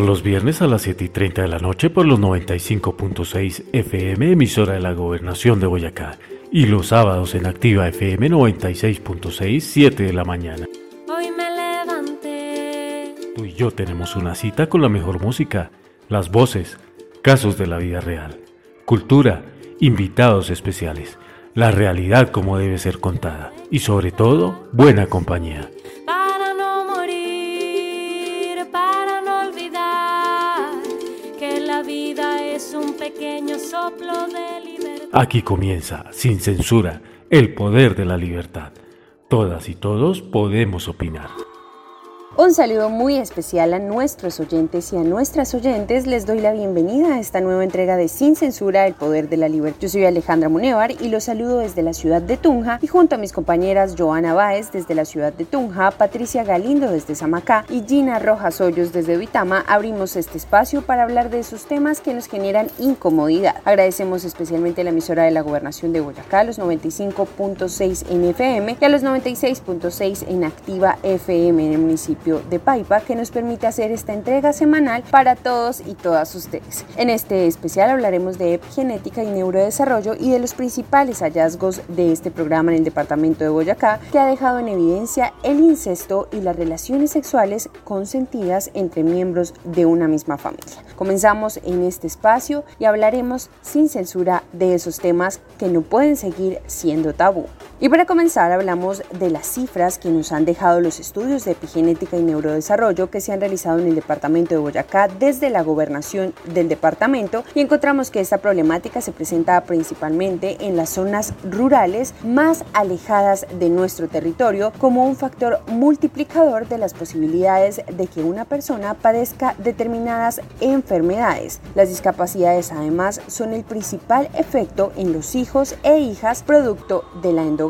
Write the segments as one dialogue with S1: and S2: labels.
S1: Los viernes a las 7 y 30 de la noche por los 95.6 FM, emisora de la Gobernación de Boyacá. Y los sábados en Activa FM 96.6, 7 de la mañana.
S2: Hoy me levanté.
S1: Tú y yo tenemos una cita con la mejor música, las voces, casos de la vida real, cultura, invitados especiales, la realidad como debe ser contada y sobre todo, buena compañía. Aquí comienza, sin censura, el poder de la libertad. Todas y todos podemos opinar.
S3: Un saludo muy especial a nuestros oyentes y a nuestras oyentes. Les doy la bienvenida a esta nueva entrega de Sin Censura, el Poder de la Libertad. Yo soy Alejandra Munevar y los saludo desde la ciudad de Tunja y junto a mis compañeras Joana Báez desde la ciudad de Tunja, Patricia Galindo desde Samacá y Gina Rojas Hoyos desde Vitama, abrimos este espacio para hablar de esos temas que nos generan incomodidad. Agradecemos especialmente a la emisora de la Gobernación de Boyacá, los 95.6 en FM y a los 96.6 en Activa FM en el municipio de Paipa que nos permite hacer esta entrega semanal para todos y todas ustedes. En este especial hablaremos de epigenética y neurodesarrollo y de los principales hallazgos de este programa en el departamento de Boyacá que ha dejado en evidencia el incesto y las relaciones sexuales consentidas entre miembros de una misma familia. Comenzamos en este espacio y hablaremos sin censura de esos temas que no pueden seguir siendo tabú. Y para comenzar hablamos de las cifras que nos han dejado los estudios de epigenética y neurodesarrollo que se han realizado en el departamento de Boyacá desde la gobernación del departamento y encontramos que esta problemática se presenta principalmente en las zonas rurales más alejadas de nuestro territorio como un factor multiplicador de las posibilidades de que una persona padezca determinadas enfermedades. Las discapacidades además son el principal efecto en los hijos e hijas producto de la endogamia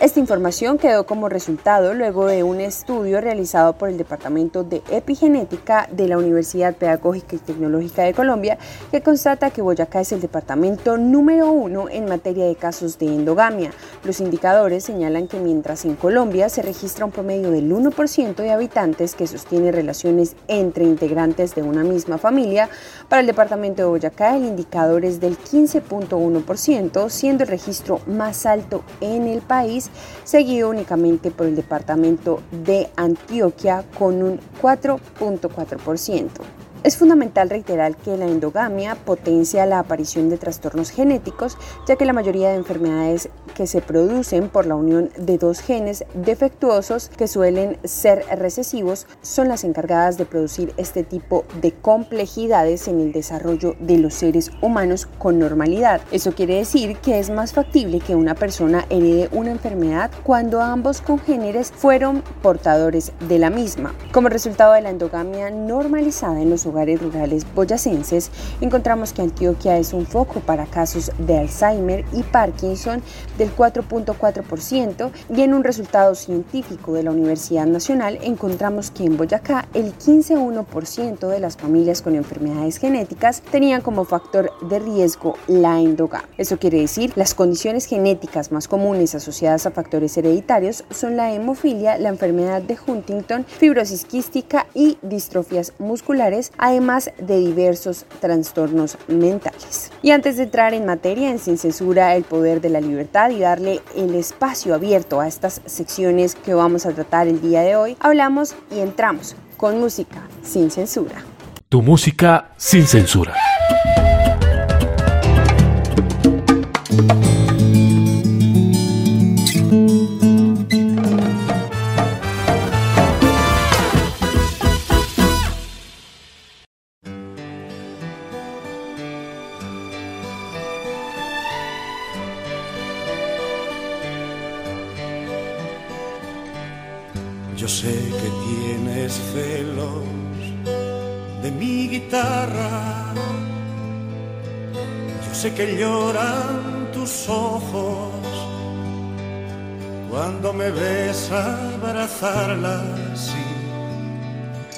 S3: esta información quedó como resultado luego de un estudio realizado por el Departamento de Epigenética de la Universidad Pedagógica y Tecnológica de Colombia, que constata que Boyacá es el departamento número uno en materia de casos de endogamia. Los indicadores señalan que mientras en Colombia se registra un promedio del 1% de habitantes que sostiene relaciones entre integrantes de una misma familia, para el departamento de Boyacá el indicador es del 15.1%, siendo el registro más alto en el país, seguido únicamente por el departamento de Antioquia con un 4.4%. Es fundamental reiterar que la endogamia potencia la aparición de trastornos genéticos, ya que la mayoría de enfermedades que se producen por la unión de dos genes defectuosos que suelen ser recesivos son las encargadas de producir este tipo de complejidades en el desarrollo de los seres humanos con normalidad. Eso quiere decir que es más factible que una persona herede una enfermedad cuando ambos congéneres fueron portadores de la misma. Como resultado de la endogamia normalizada en los hogares rurales boyacenses, encontramos que Antioquia es un foco para casos de Alzheimer y Parkinson del 4.4% y en un resultado científico de la Universidad Nacional encontramos que en Boyacá el 15.1% de las familias con enfermedades genéticas tenían como factor de riesgo la endogamia. Eso quiere decir, las condiciones genéticas más comunes asociadas a factores hereditarios son la hemofilia, la enfermedad de Huntington, fibrosis quística y distrofias musculares, además de diversos trastornos mentales. Y antes de entrar en materia en Sin Censura, el poder de la libertad y darle el espacio abierto a estas secciones que vamos a tratar el día de hoy, hablamos y entramos con música sin censura.
S1: Tu música sin censura.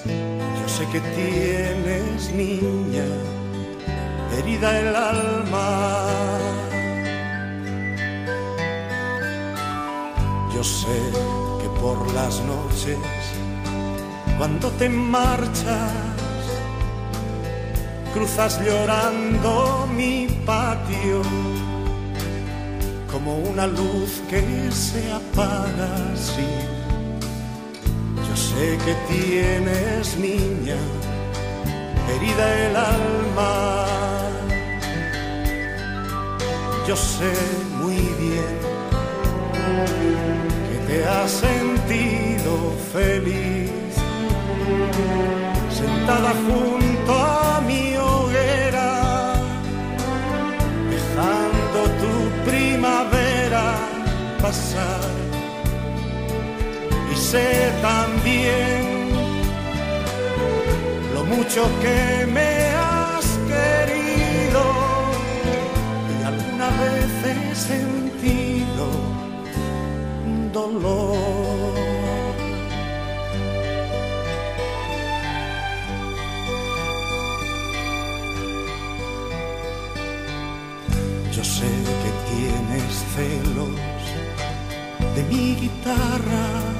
S4: Yo sé que tienes, niña, herida el alma. Yo sé que por las noches, cuando te marchas, cruzas llorando mi patio como una luz que se apaga así. Sé que tienes niña herida el alma. Yo sé muy bien que te has sentido feliz sentada junto a mi hoguera, dejando tu primavera pasar. Sé también lo mucho que me has querido y alguna vez he sentido dolor. Yo sé que tienes celos de mi guitarra.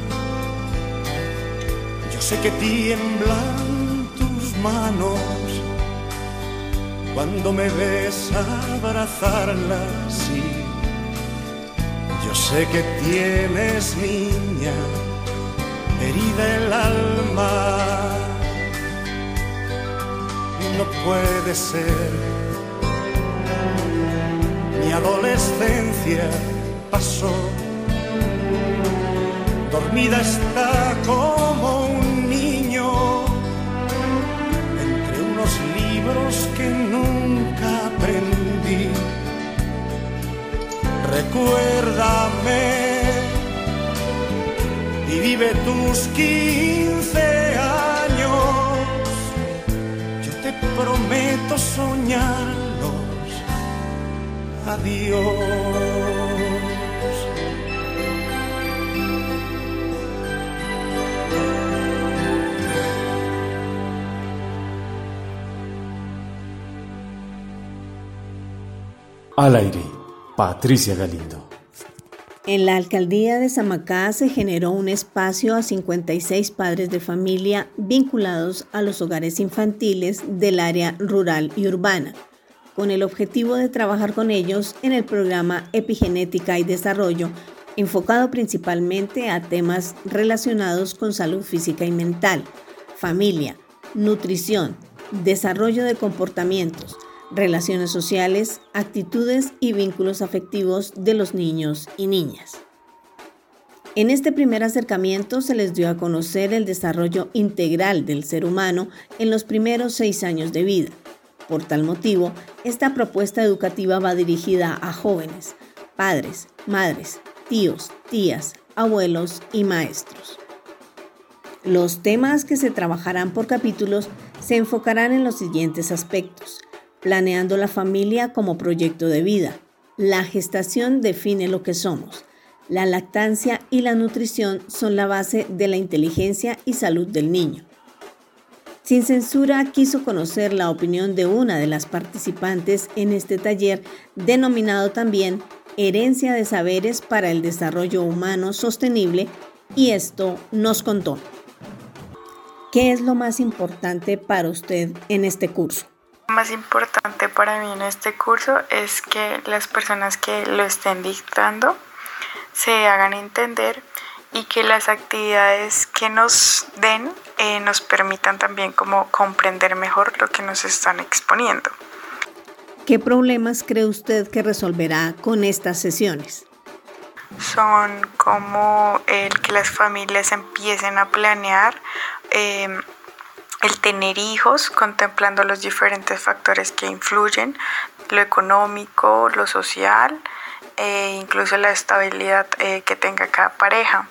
S4: Sé que tiemblan tus manos cuando me ves abrazarla así. Yo sé que tienes niña herida el alma. No puede ser mi adolescencia pasó. Dormida está como un libros que nunca aprendí. Recuérdame y vive tus 15 años. Yo te prometo soñarlos adiós.
S1: Al aire, Patricia Galindo.
S5: En la alcaldía de Samacá se generó un espacio a 56 padres de familia vinculados a los hogares infantiles del área rural y urbana con el objetivo de trabajar con ellos en el programa Epigenética y Desarrollo, enfocado principalmente a temas relacionados con salud física y mental, familia, nutrición, desarrollo de comportamientos, relaciones sociales, actitudes y vínculos afectivos de los niños y niñas. En este primer acercamiento se les dio a conocer el desarrollo integral del ser humano en los primeros seis años de vida por tal motivo, esta propuesta educativa va dirigida a jóvenes, padres, madres, tíos, tías, abuelos y maestros. Los temas que se trabajarán por capítulos se enfocarán en los siguientes aspectos. Planeando la familia como proyecto de vida. La gestación define lo que somos. La lactancia y la nutrición son la base de la inteligencia y salud del niño. Sin Censura quiso conocer la opinión de una de las participantes en este taller denominado también Herencia de Saberes para el Desarrollo Humano Sostenible y esto nos contó. ¿Qué es lo más importante para usted en este curso?
S6: Más importante para mí en este curso es que las personas que lo estén dictando se hagan entender y que las actividades que nos den eh, nos permitan también como comprender mejor lo que nos están exponiendo.
S5: ¿Qué problemas cree usted que resolverá con estas sesiones?
S6: Son como el que las familias empiecen a planear em, el tener hijos, contemplando los diferentes factores que influyen, lo económico, lo social, e incluso la estabilidad eh, que tenga cada pareja.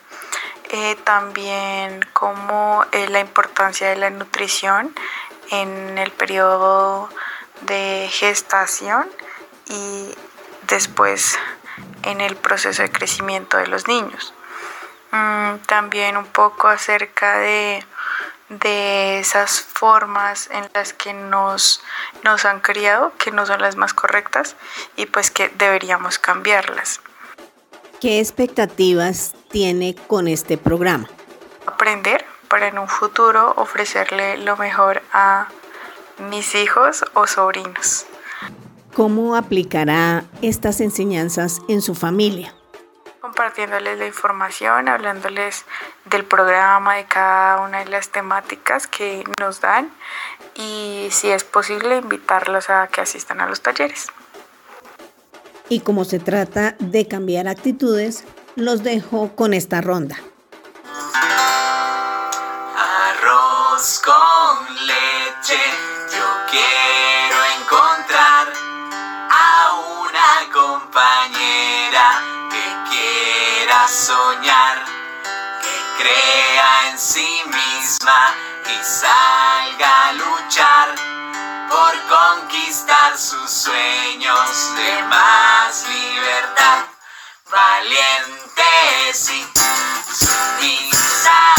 S6: Eh, también como eh, la importancia de la nutrición en el periodo de gestación y después en el proceso de crecimiento de los niños. Mm, también un poco acerca de, de, esas formas en las que nos, nos han criado, que no son las más correctas y pues que deberíamos cambiarlas.
S5: ¿Qué expectativas tiene con este programa?
S6: Aprender para en un futuro ofrecerle lo mejor a mis hijos o sobrinos.
S5: ¿Cómo aplicará estas enseñanzas en su familia?
S6: Compartiéndoles la información, hablándoles del programa, de cada una de las temáticas que nos dan y si es posible invitarlos a que asistan a los talleres.
S5: Y como se trata de cambiar actitudes, los dejo con esta ronda.
S7: Y salga a luchar por conquistar sus sueños de más libertad. Valiente, sí, sano,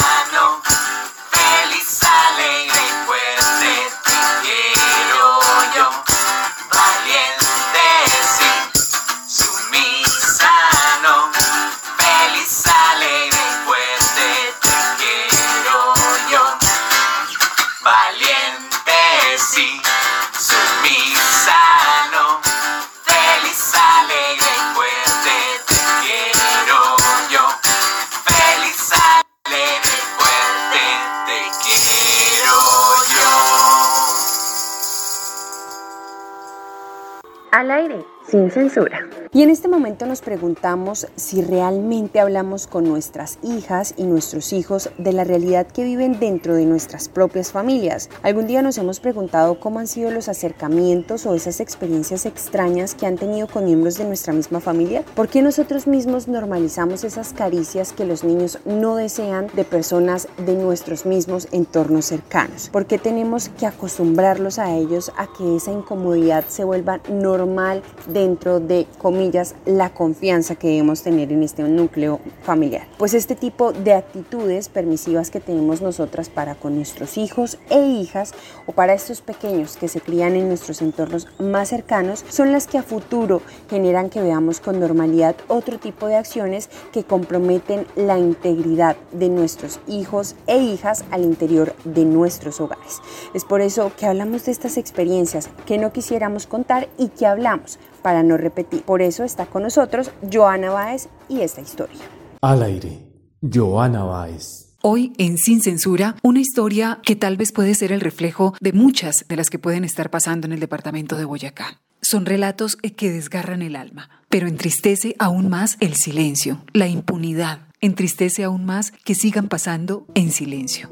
S3: Aire, sin censura. Y en este momento nos preguntamos si realmente hablamos con nuestras hijas y nuestros hijos de la realidad que viven dentro de nuestras propias familias. Algún día nos hemos preguntado cómo han sido los acercamientos o esas experiencias extrañas que han tenido con miembros de nuestra misma familia. ¿Por qué nosotros mismos normalizamos esas caricias que los niños no desean de personas de nuestros mismos entornos cercanos? ¿Por qué tenemos que acostumbrarlos a ellos a que esa incomodidad se vuelva normal dentro de comillas la confianza que debemos tener en este núcleo familiar. Pues este tipo de actitudes permisivas que tenemos nosotras para con nuestros hijos e hijas o para estos pequeños que se crían en nuestros entornos más cercanos son las que a futuro generan que veamos con normalidad otro tipo de acciones que comprometen la integridad de nuestros hijos e hijas al interior de nuestros hogares. Es por eso que hablamos de estas experiencias que no quisiéramos contar y que hablamos para no repetir. Por eso está con nosotros Joana Báez y esta historia.
S1: Al aire, Joana Báez.
S8: Hoy en Sin Censura, una historia que tal vez puede ser el reflejo de muchas de las que pueden estar pasando en el departamento de Boyacá. Son relatos que desgarran el alma, pero entristece aún más el silencio, la impunidad. Entristece aún más que sigan pasando en silencio.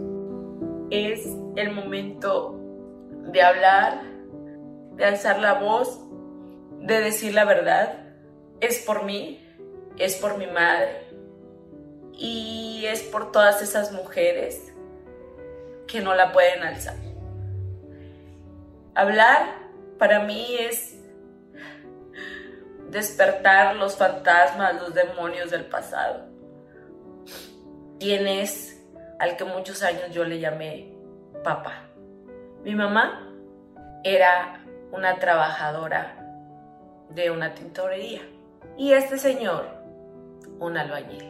S9: Es el momento de hablar, de alzar la voz, de decir la verdad. Es por mí, es por mi madre y es por todas esas mujeres que no la pueden alzar. Hablar para mí es despertar los fantasmas, los demonios del pasado. ¿Quién es al que muchos años yo le llamé papá? Mi mamá era una trabajadora de una tintorería y este señor, un albañil.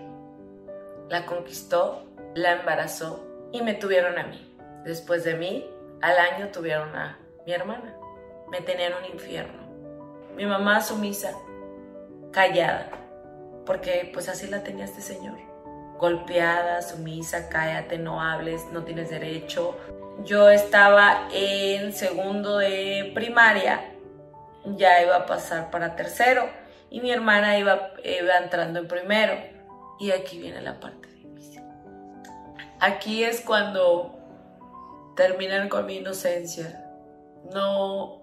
S9: La conquistó, la embarazó y me tuvieron a mí. Después de mí, al año tuvieron a mi hermana. Me tenían un infierno. Mi mamá sumisa, callada, porque pues así la tenía este señor. Golpeada, sumisa, cállate, no hables, no tienes derecho. Yo estaba en segundo de primaria, ya iba a pasar para tercero y mi hermana iba, entrando en primero. Y aquí viene la parte difícil. Aquí es cuando terminan con mi inocencia. No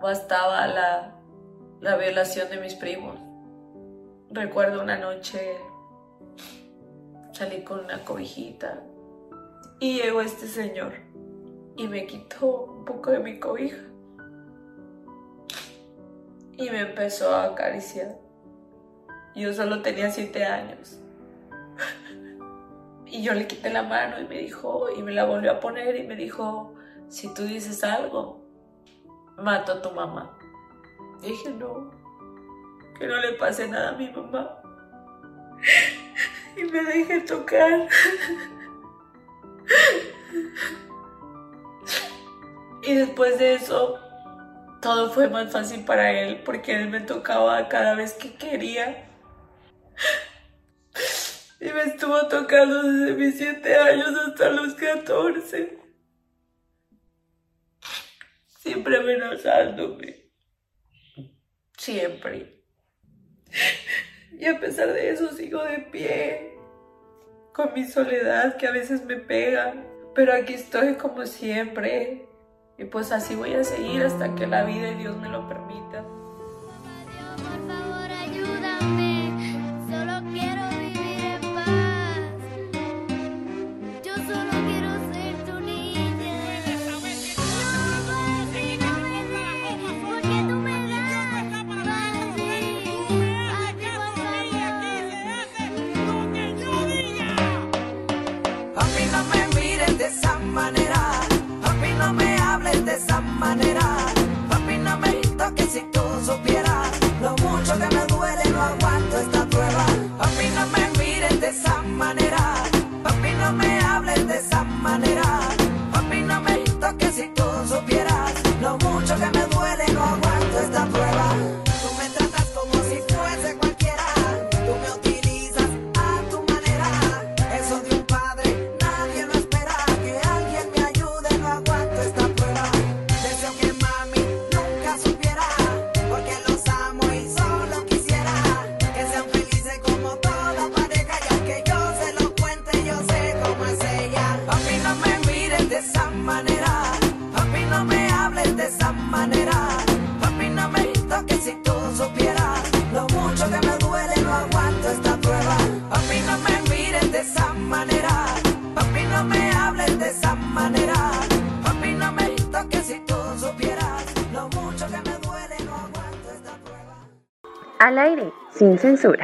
S9: bastaba la, la violación de mis primos. Recuerdo una noche salí con una cobijita y llegó este señor y me quitó un poco de mi cobija y me empezó a acariciar. Yo solo tenía siete años. Y yo le quité la mano y me dijo, y me la volvió a poner y me dijo, si tú dices algo, mato a tu mamá. Dije, no, que no le pase nada a mi mamá. Y me dejé tocar.
S10: Y después de eso, todo fue más fácil para él porque él me tocaba cada vez que quería. Y me estuvo tocando desde mis 7 años hasta los 14. Siempre amenazándome. Siempre. Y a pesar de eso sigo de pie. Con mi soledad que a veces me pega. Pero aquí estoy como siempre. Y pues así voy a seguir hasta que la vida y Dios me lo permita.
S3: Aire, sin censura.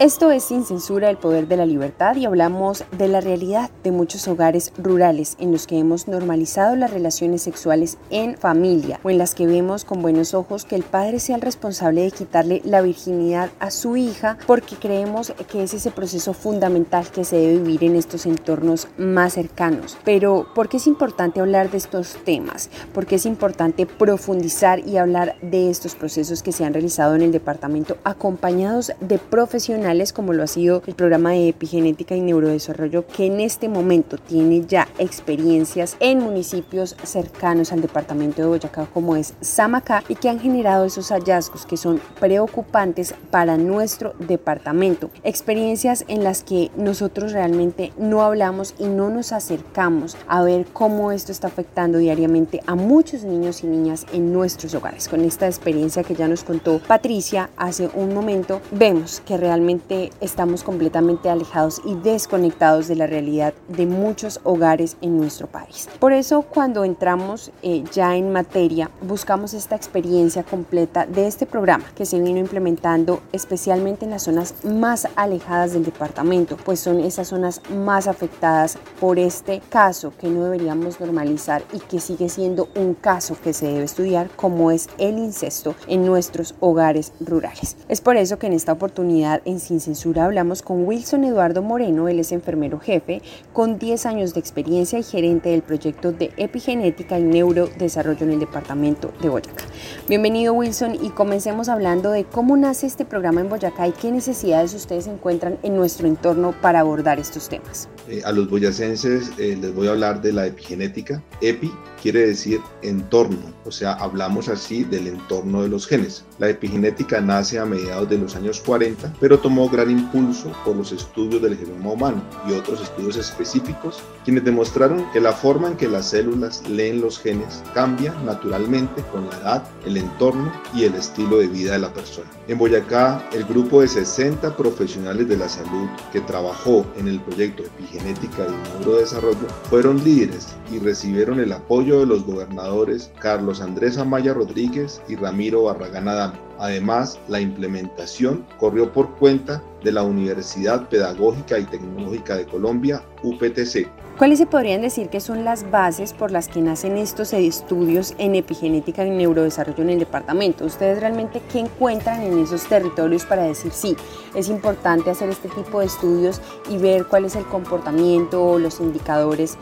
S3: Esto es Sin Censura, el poder de la libertad y hablamos de la realidad de muchos hogares rurales en los que hemos normalizado las relaciones sexuales en familia o en las que vemos con buenos ojos que el padre sea el responsable de quitarle la virginidad a su hija porque creemos que es ese proceso fundamental que se debe vivir en estos entornos más cercanos. Pero ¿por qué es importante hablar de estos temas? ¿Por qué es importante profundizar y hablar de estos procesos que se han realizado en el departamento acompañados de profesionales como lo ha sido el programa de epigenética y neurodesarrollo que en este momento tiene ya experiencias en municipios cercanos al departamento de Boyacá como es Samacá y que han generado esos hallazgos que son preocupantes para nuestro departamento. Experiencias en las que nosotros realmente no hablamos y no nos acercamos a ver cómo esto está afectando diariamente a muchos niños y niñas en nuestros hogares. Con esta experiencia que ya nos contó Patricia hace un momento, vemos que realmente estamos completamente alejados y desconectados de la realidad de muchos hogares en nuestro país. Por eso cuando entramos eh, ya en materia, buscamos esta experiencia completa de este programa que se vino implementando especialmente en las zonas más alejadas del departamento, pues son esas zonas más afectadas por este caso que no deberíamos normalizar y que sigue siendo un caso que se debe estudiar como es el incesto en nuestros hogares rurales. Es por eso que en esta oportunidad en Sin Censura hablamos con Wilson Eduardo Moreno, él es enfermero jefe con 10 años de experiencia y gerente del proyecto de epigenética y neurodesarrollo en el departamento de Boyacá. Bienvenido Wilson y comencemos hablando de cómo nace este programa en Boyacá y qué necesidades ustedes encuentran en nuestro entorno para abordar estos temas.
S11: Eh, a los boyacenses eh, les voy a hablar de la epigenética. Epi quiere decir entorno, o sea, hablamos así del entorno de los genes. La epigenética nace a mediados de los años 40, pero tomó gran impulso por los estudios del genoma humano y otros estudios específicos, quienes demostraron que la forma en que las células leen los genes cambia naturalmente con la edad, el entorno y el estilo de vida de la persona. En Boyacá, el grupo de 60 profesionales de la salud que trabajó en el proyecto Epigenética y Neurodesarrollo fueron líderes y recibieron el apoyo de los gobernadores Carlos Andrés Amaya Rodríguez y Ramiro Barragán Adame. Además, la implementación corrió por cuenta de la Universidad Pedagógica y Tecnológica de Colombia, UPTC.
S3: ¿Cuáles se podrían decir que son las bases por las que nacen estos estudios en epigenética y neurodesarrollo en el departamento? ¿Ustedes realmente qué encuentran en esos territorios para decir sí, es importante hacer este tipo de estudios y ver cuál es el comportamiento o los indicadores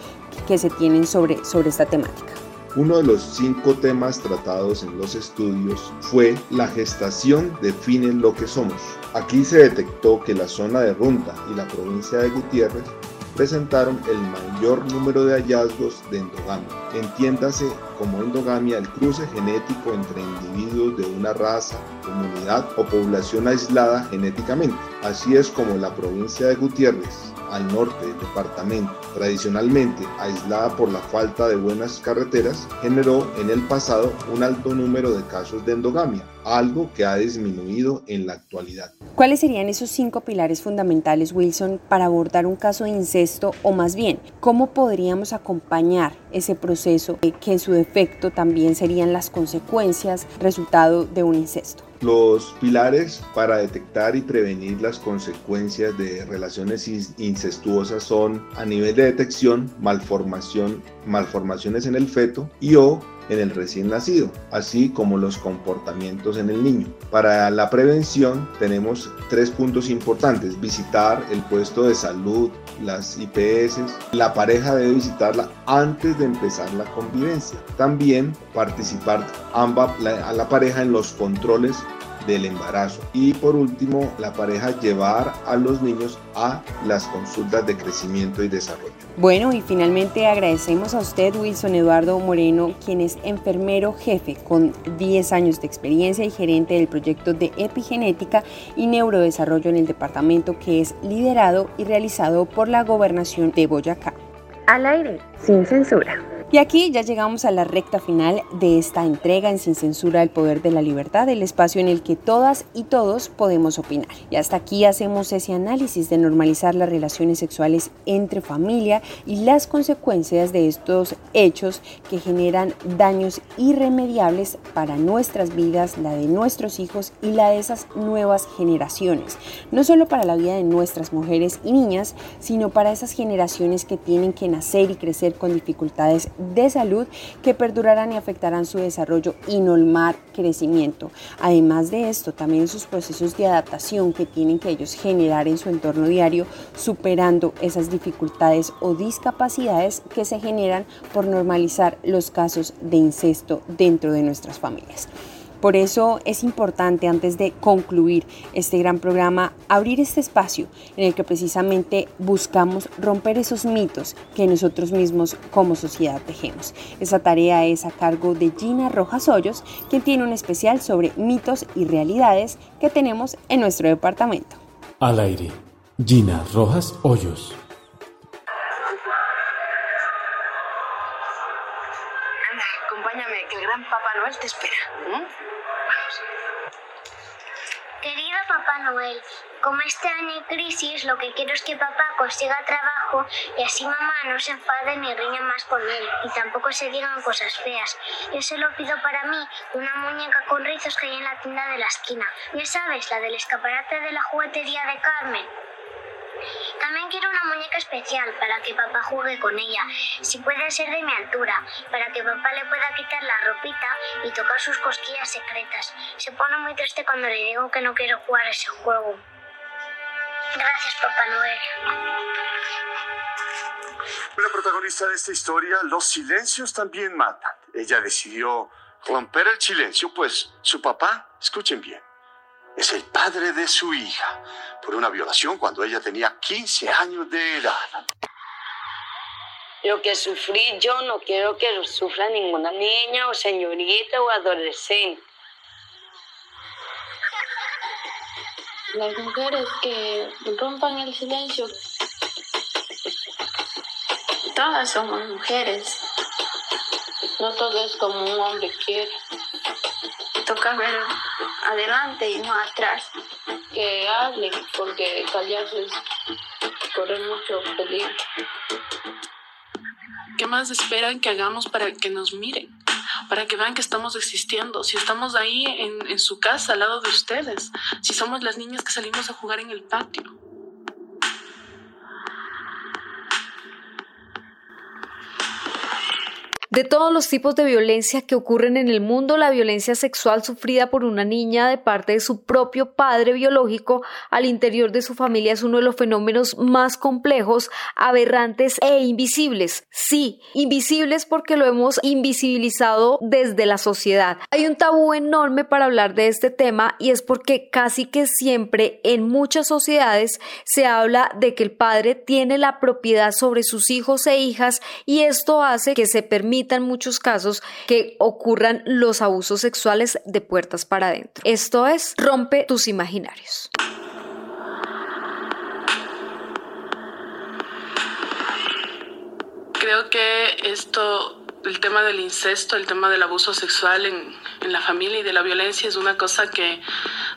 S3: que se tienen sobre, sobre esta temática?
S11: Uno de los cinco temas tratados en los estudios fue la gestación define lo que somos. Aquí se detectó que la zona de Runta y la provincia de Gutiérrez presentaron el mayor número de hallazgos de endogamia. Entiéndase como endogamia el cruce genético entre individuos de una raza, comunidad o población aislada genéticamente. Así es como la provincia de Gutiérrez al norte del departamento, tradicionalmente aislada por la falta de buenas carreteras, generó en el pasado un alto número de casos de endogamia, algo que ha disminuido en la actualidad.
S3: ¿Cuáles serían esos cinco pilares fundamentales, Wilson, para abordar un caso de incesto o más bien, cómo podríamos acompañar ese proceso que en su defecto también serían las consecuencias resultado de un incesto?
S11: Los pilares para detectar y prevenir las consecuencias de relaciones incestuosas son a nivel de detección, malformación, malformaciones en el feto y o en el recién nacido, así como los comportamientos en el niño. Para la prevención tenemos tres puntos importantes, visitar el puesto de salud, las IPS, la pareja debe visitarla antes de empezar la convivencia. También participar a la pareja en los controles del embarazo. Y por último, la pareja llevar a los niños a las consultas de crecimiento y desarrollo.
S3: Bueno, y finalmente agradecemos a usted, Wilson Eduardo Moreno, quien es enfermero jefe con 10 años de experiencia y gerente del proyecto de epigenética y neurodesarrollo en el departamento que es liderado y realizado por la gobernación de Boyacá. Al aire, sin censura. Y aquí ya llegamos a la recta final de esta entrega en Sin Censura el Poder de la Libertad, el espacio en el que todas y todos podemos opinar. Y hasta aquí hacemos ese análisis de normalizar las relaciones sexuales entre familia y las consecuencias de estos hechos que generan daños irremediables para nuestras vidas, la de nuestros hijos y la de esas nuevas generaciones. No solo para la vida de nuestras mujeres y niñas, sino para esas generaciones que tienen que nacer y crecer con dificultades de salud que perdurarán y afectarán su desarrollo y normal crecimiento. Además de esto, también sus procesos de adaptación que tienen que ellos generar en su entorno diario, superando esas dificultades o discapacidades que se generan por normalizar los casos de incesto dentro de nuestras familias. Por eso es importante, antes de concluir este gran programa, abrir este espacio en el que precisamente buscamos romper esos mitos que nosotros mismos como sociedad tejemos. Esa tarea es a cargo de Gina Rojas Hoyos, quien tiene un especial sobre mitos y realidades que tenemos en nuestro departamento.
S1: Al aire, Gina Rojas Hoyos.
S10: acompáñame, que el gran Papá Noel te espera.
S12: Noel, como este año hay crisis, lo que quiero es que papá consiga trabajo y así mamá no se enfade ni riña más con él y tampoco se digan cosas feas. Yo se lo pido para mí una muñeca con rizos que hay en la tienda de la esquina. Ya sabes, la del escaparate de la juguetería de Carmen. También quiero una muñeca especial para que papá juegue con ella, si puede ser de mi altura, para que papá le pueda quitar la ropita y tocar sus cosquillas secretas. Se pone muy triste cuando le digo que no quiero jugar ese juego. Gracias, Papá Noel.
S13: La protagonista de esta historia, los silencios también matan. Ella decidió romper el silencio, pues su papá, escuchen bien, es el padre de su hija por una violación cuando ella tenía 15 años de edad.
S14: Lo que sufrí yo no quiero que lo sufra ninguna niña o señorita o adolescente.
S15: Las mujeres que rompan el silencio, todas somos mujeres. No todo es como un hombre quiere. Toca ver adelante y no atrás. Que hablen, porque callarse es correr mucho peligro.
S16: ¿Qué más esperan que hagamos para que nos miren? Para que vean que estamos existiendo, si estamos ahí en, en su casa al lado de ustedes, si somos las niñas que salimos a jugar en el patio.
S17: De todos los tipos de violencia que ocurren en el mundo, la violencia sexual sufrida por una niña de parte de su propio padre biológico al interior de su familia es uno de los fenómenos más complejos, aberrantes e invisibles. Sí, invisibles porque lo hemos invisibilizado desde la sociedad. Hay un tabú enorme para hablar de este tema y es porque casi que siempre en muchas sociedades se habla de que el padre tiene la propiedad sobre sus hijos e hijas y esto hace que se permita en muchos casos que ocurran los abusos sexuales de puertas para adentro. Esto es, rompe tus imaginarios.
S16: Creo que esto el tema del incesto, el tema del abuso sexual en, en, la familia y de la violencia es una cosa que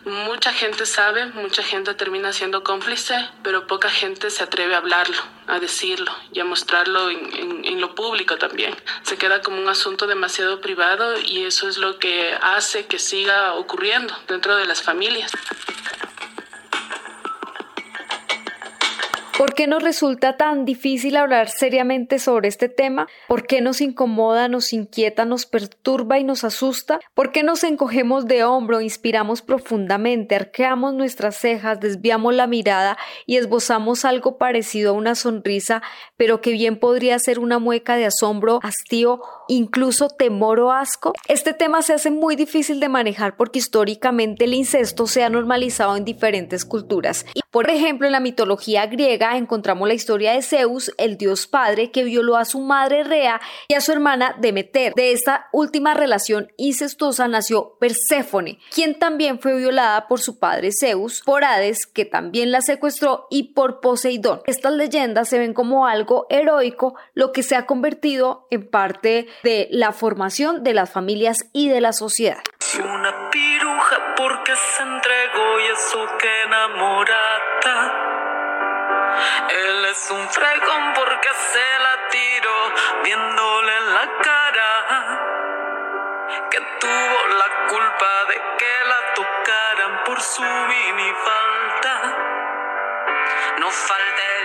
S16: mucha gente sabe, mucha gente termina siendo cómplice, pero poca gente se atreve a hablarlo, a decirlo y a mostrarlo en, lo público también. Se queda como un asunto demasiado privado y eso es lo que hace que siga ocurriendo dentro de las familias.
S17: ¿Por qué nos resulta tan difícil hablar seriamente sobre este tema? ¿Por qué nos incomoda, nos inquieta, nos perturba y nos asusta? ¿Por qué nos encogemos de hombro, inspiramos profundamente, arqueamos nuestras cejas, desviamos la mirada y esbozamos algo parecido a una sonrisa, pero que bien podría ser una mueca de asombro, hastío, incluso temor o asco? Este tema se hace muy difícil de manejar porque históricamente el incesto se ha normalizado en diferentes culturas. Por ejemplo, en la mitología griega, encontramos la historia de Zeus, el dios padre, que violó a su madre Rea y a su hermana Demeter. De esta última relación incestuosa nació Perséfone, quien también fue violada por su padre Zeus, por Hades, que también la secuestró, y por Poseidón. Estas leyendas se ven como algo heroico, lo que se ha convertido en parte de la formación de las familias y de la sociedad.
S18: Una piruja porque se entregó y eso que enamorada. Es un fregón porque se la tiró viéndole en la cara. Que tuvo la culpa de que la tocaran por su minifalta. No falte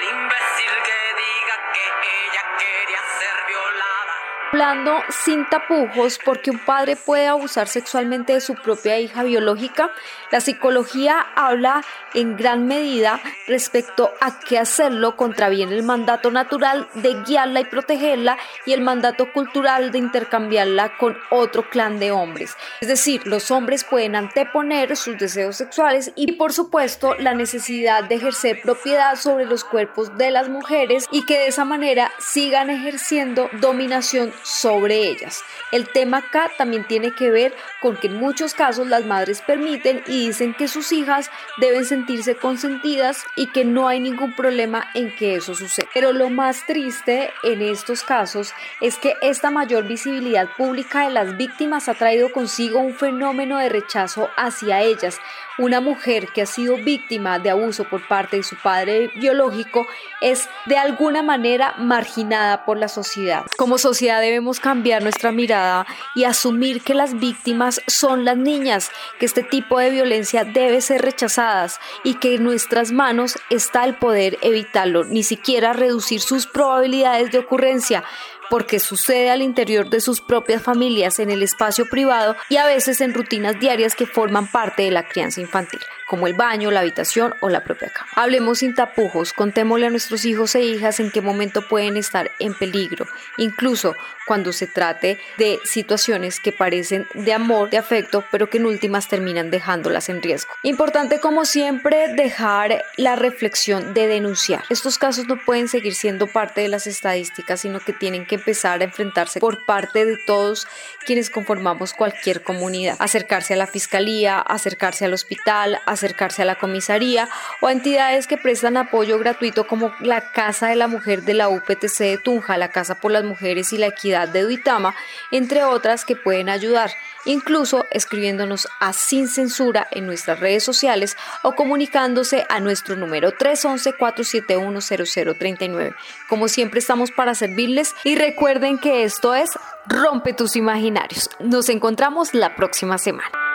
S17: hablando sin tapujos porque un padre puede abusar sexualmente de su propia hija biológica. La psicología habla en gran medida respecto a qué hacerlo contraviene el mandato natural de guiarla y protegerla y el mandato cultural de intercambiarla con otro clan de hombres. Es decir, los hombres pueden anteponer sus deseos sexuales y por supuesto la necesidad de ejercer propiedad sobre los cuerpos de las mujeres y que de esa manera sigan ejerciendo dominación sobre ellas. El tema acá también tiene que ver con que en muchos casos las madres permiten y dicen que sus hijas deben sentirse consentidas y que no hay ningún problema en que eso suceda. Pero lo más triste en estos casos es que esta mayor visibilidad pública de las víctimas ha traído consigo un fenómeno de rechazo hacia ellas. Una mujer que ha sido víctima de abuso por parte de su padre biológico es de alguna manera marginada por la sociedad. Como sociedad debemos cambiar nuestra mirada y asumir que las víctimas son las niñas, que este tipo de violencia debe ser rechazadas y que en nuestras manos está el poder evitarlo, ni siquiera reducir sus probabilidades de ocurrencia porque sucede al interior de sus propias familias en el espacio privado y a veces en rutinas diarias que forman parte de la crianza infantil, como el baño, la habitación o la propia cama. Hablemos sin tapujos, contémosle a nuestros hijos e hijas en qué momento pueden estar en peligro, incluso cuando se trate de situaciones que parecen de amor, de afecto, pero que en últimas terminan dejándolas en riesgo. Importante como siempre dejar la reflexión de denunciar. Estos casos no pueden seguir siendo parte de las estadísticas, sino que tienen que empezar a enfrentarse por parte de todos quienes conformamos cualquier comunidad. Acercarse a la fiscalía, acercarse al hospital, acercarse a la comisaría o a entidades que prestan apoyo gratuito como la Casa de la Mujer de la UPTC de Tunja, la Casa por las Mujeres y la Equidad de Duitama, entre otras que pueden ayudar incluso escribiéndonos a Sin Censura en nuestras redes sociales o comunicándose a nuestro número 311-471-0039. Como siempre estamos para servirles y recuerden que esto es Rompe tus imaginarios. Nos encontramos la próxima semana.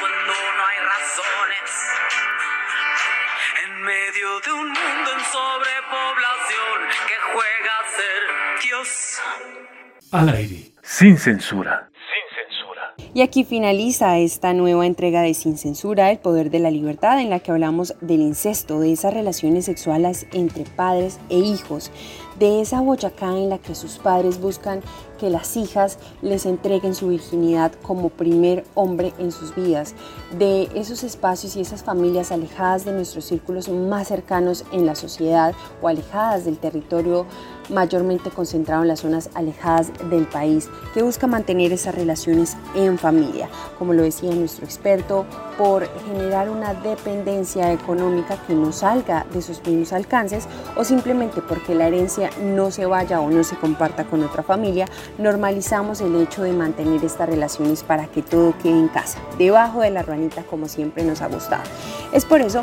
S18: cuando no hay razones. En medio de un mundo en sobrepoblación que juega ser Dios.
S1: Al aire, sin censura.
S3: Y aquí finaliza esta nueva entrega de Sin Censura, el poder de la libertad, en la que hablamos del incesto, de esas relaciones sexuales entre padres e hijos, de esa Boyacá en la que sus padres buscan que las hijas les entreguen su virginidad como primer hombre en sus vidas, de esos espacios y esas familias alejadas de nuestros círculos más cercanos en la sociedad o alejadas del territorio mayormente concentrado en las zonas alejadas del país, que busca mantener esas relaciones en familia, como lo decía nuestro experto, por generar una dependencia económica que no salga de sus mismos alcances o simplemente porque la herencia no se vaya o no se comparta con otra familia, normalizamos el hecho de mantener estas relaciones para que todo quede en casa, debajo de la ranita como siempre nos ha gustado. Es por eso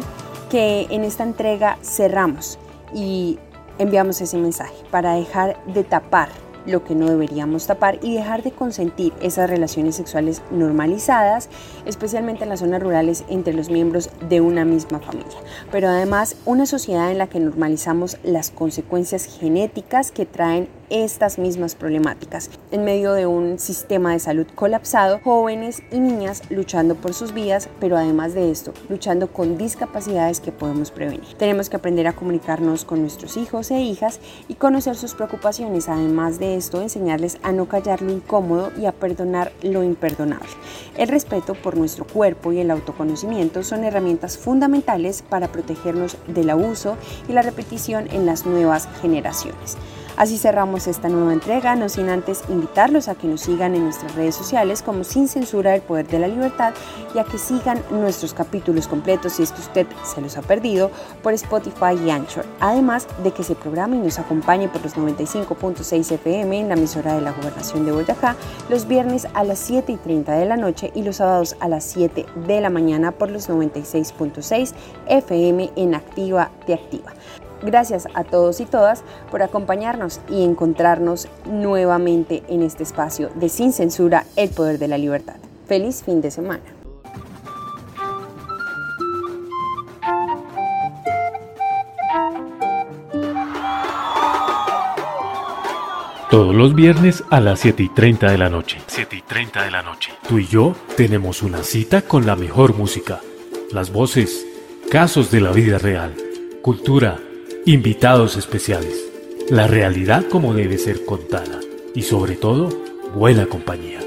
S3: que en esta entrega cerramos y enviamos ese mensaje para dejar de tapar lo que no deberíamos tapar y dejar de consentir esas relaciones sexuales normalizadas, especialmente en las zonas rurales entre los miembros de una misma familia. Pero además una sociedad en la que normalizamos las consecuencias genéticas que traen estas mismas problemáticas. En medio de un sistema de salud colapsado, jóvenes y niñas luchando por sus vidas, pero además de esto, luchando con discapacidades que podemos prevenir. Tenemos que aprender a comunicarnos con nuestros hijos e hijas y conocer sus preocupaciones. Además de esto, enseñarles a no callar lo incómodo y a perdonar lo imperdonable. El respeto por nuestro cuerpo y el autoconocimiento son herramientas fundamentales para protegernos del abuso y la repetición en las nuevas generaciones. Así cerramos esta nueva entrega, no sin antes invitarlos a que nos sigan en nuestras redes sociales como Sin Censura el Poder de la Libertad y a que sigan nuestros capítulos completos si es que usted se los ha perdido por Spotify y Anchor. Además de que se programe y nos acompañe por los 95.6 FM en la emisora de la Gobernación de Boyacá los viernes a las 7 y 30 de la noche y los sábados a las 7 de la mañana por los 96.6 FM en Activa de Activa. Gracias a todos y todas por acompañarnos y encontrarnos nuevamente en este espacio de Sin Censura, el Poder de la Libertad. Feliz fin de semana.
S1: Todos los viernes a las 7 y 30 de la noche. 7 y 30 de la noche. Tú y yo tenemos una cita con la mejor música, las voces, casos de la vida real, cultura, invitados especiales, la realidad como debe ser contada y sobre todo, buena compañía.